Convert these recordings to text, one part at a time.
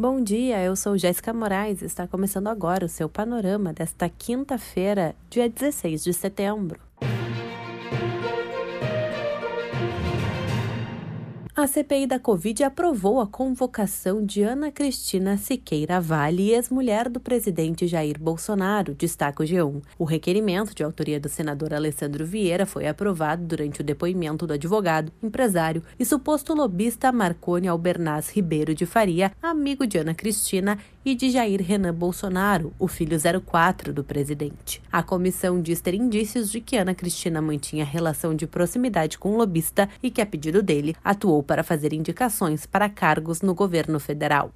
Bom dia, eu sou Jéssica Moraes está começando agora o seu panorama desta quinta-feira, dia 16 de setembro. A CPI da Covid aprovou a convocação de Ana Cristina Siqueira Vale, ex-mulher do presidente Jair Bolsonaro, destaca o G1. O requerimento, de autoria do senador Alessandro Vieira, foi aprovado durante o depoimento do advogado, empresário e suposto lobista Marconi Albernaz Ribeiro de Faria, amigo de Ana Cristina e de Jair Renan Bolsonaro, o filho 04 do presidente. A comissão diz ter indícios de que Ana Cristina mantinha relação de proximidade com o lobista e que, a pedido dele, atuou para fazer indicações para cargos no governo federal.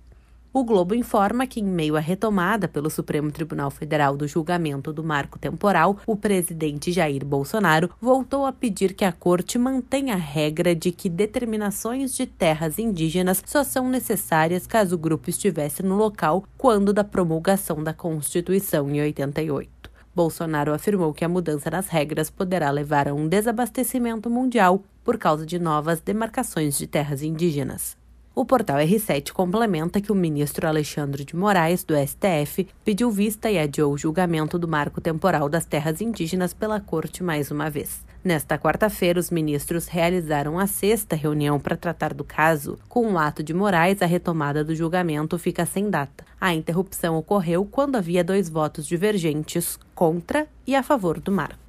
O Globo informa que, em meio à retomada pelo Supremo Tribunal Federal do julgamento do marco temporal, o presidente Jair Bolsonaro voltou a pedir que a corte mantenha a regra de que determinações de terras indígenas só são necessárias caso o grupo estivesse no local quando da promulgação da Constituição em 88. Bolsonaro afirmou que a mudança nas regras poderá levar a um desabastecimento mundial por causa de novas demarcações de terras indígenas. O portal R7 complementa que o ministro Alexandre de Moraes, do STF, pediu vista e adiou o julgamento do marco temporal das terras indígenas pela corte mais uma vez. Nesta quarta-feira, os ministros realizaram a sexta reunião para tratar do caso. Com o ato de Moraes, a retomada do julgamento fica sem data. A interrupção ocorreu quando havia dois votos divergentes contra e a favor do marco.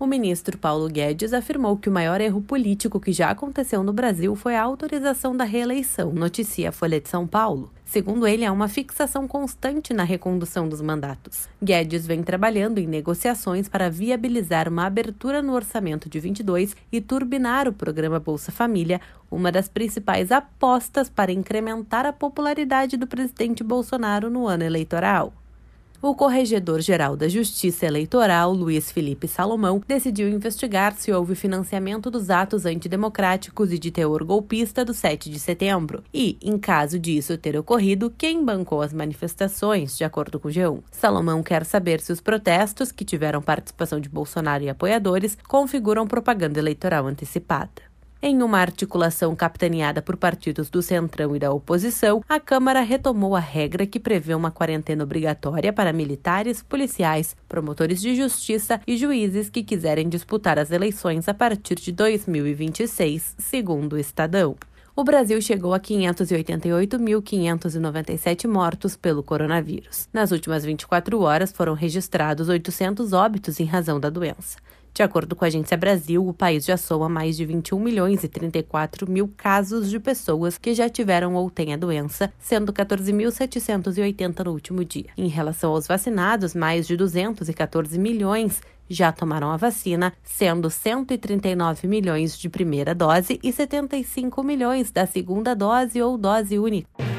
O ministro Paulo Guedes afirmou que o maior erro político que já aconteceu no Brasil foi a autorização da reeleição, noticia a Folha de São Paulo. Segundo ele, há uma fixação constante na recondução dos mandatos. Guedes vem trabalhando em negociações para viabilizar uma abertura no orçamento de 22 e turbinar o programa Bolsa Família, uma das principais apostas para incrementar a popularidade do presidente Bolsonaro no ano eleitoral. O Corregedor-Geral da Justiça Eleitoral, Luiz Felipe Salomão, decidiu investigar se houve financiamento dos atos antidemocráticos e de teor golpista do 7 de setembro e, em caso disso ter ocorrido, quem bancou as manifestações, de acordo com o G1. Salomão quer saber se os protestos, que tiveram participação de Bolsonaro e apoiadores, configuram propaganda eleitoral antecipada. Em uma articulação capitaneada por partidos do Centrão e da oposição, a Câmara retomou a regra que prevê uma quarentena obrigatória para militares, policiais, promotores de justiça e juízes que quiserem disputar as eleições a partir de 2026, segundo o Estadão. O Brasil chegou a 588.597 mortos pelo coronavírus. Nas últimas 24 horas foram registrados 800 óbitos em razão da doença. De acordo com a Agência Brasil, o país já soma mais de 21 milhões e 34 mil casos de pessoas que já tiveram ou têm a doença, sendo 14.780 no último dia. Em relação aos vacinados, mais de 214 milhões já tomaram a vacina, sendo 139 milhões de primeira dose e 75 milhões da segunda dose ou dose única.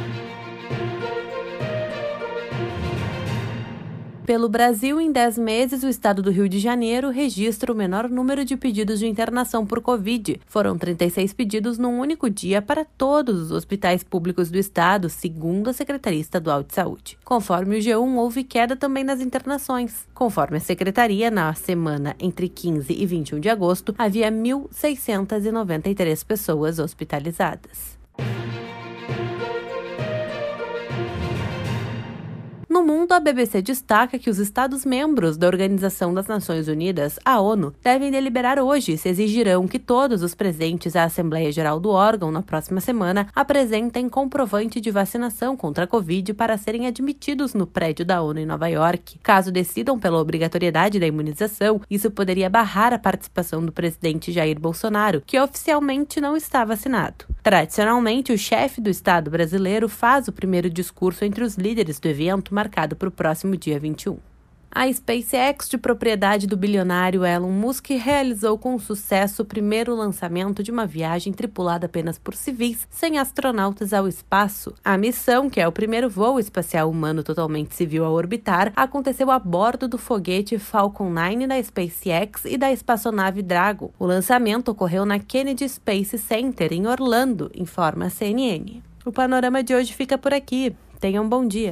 Pelo Brasil, em 10 meses, o estado do Rio de Janeiro registra o menor número de pedidos de internação por Covid. Foram 36 pedidos num único dia para todos os hospitais públicos do estado, segundo a Secretaria Estadual de Saúde. Conforme o G1, houve queda também nas internações. Conforme a secretaria, na semana entre 15 e 21 de agosto, havia 1.693 pessoas hospitalizadas. No mundo, a BBC destaca que os Estados-membros da Organização das Nações Unidas, a ONU, devem deliberar hoje se exigirão que todos os presentes à Assembleia Geral do órgão na próxima semana apresentem comprovante de vacinação contra a Covid para serem admitidos no prédio da ONU em Nova York. Caso decidam pela obrigatoriedade da imunização, isso poderia barrar a participação do presidente Jair Bolsonaro, que oficialmente não está vacinado. Tradicionalmente, o chefe do Estado brasileiro faz o primeiro discurso entre os líderes do evento marcado para o próximo dia 21. A SpaceX, de propriedade do bilionário Elon Musk, realizou com sucesso o primeiro lançamento de uma viagem tripulada apenas por civis, sem astronautas ao espaço. A missão, que é o primeiro voo espacial humano totalmente civil a orbitar, aconteceu a bordo do foguete Falcon 9 da SpaceX e da espaçonave Dragon. O lançamento ocorreu na Kennedy Space Center, em Orlando, informa a CNN. O panorama de hoje fica por aqui. Tenham um bom dia.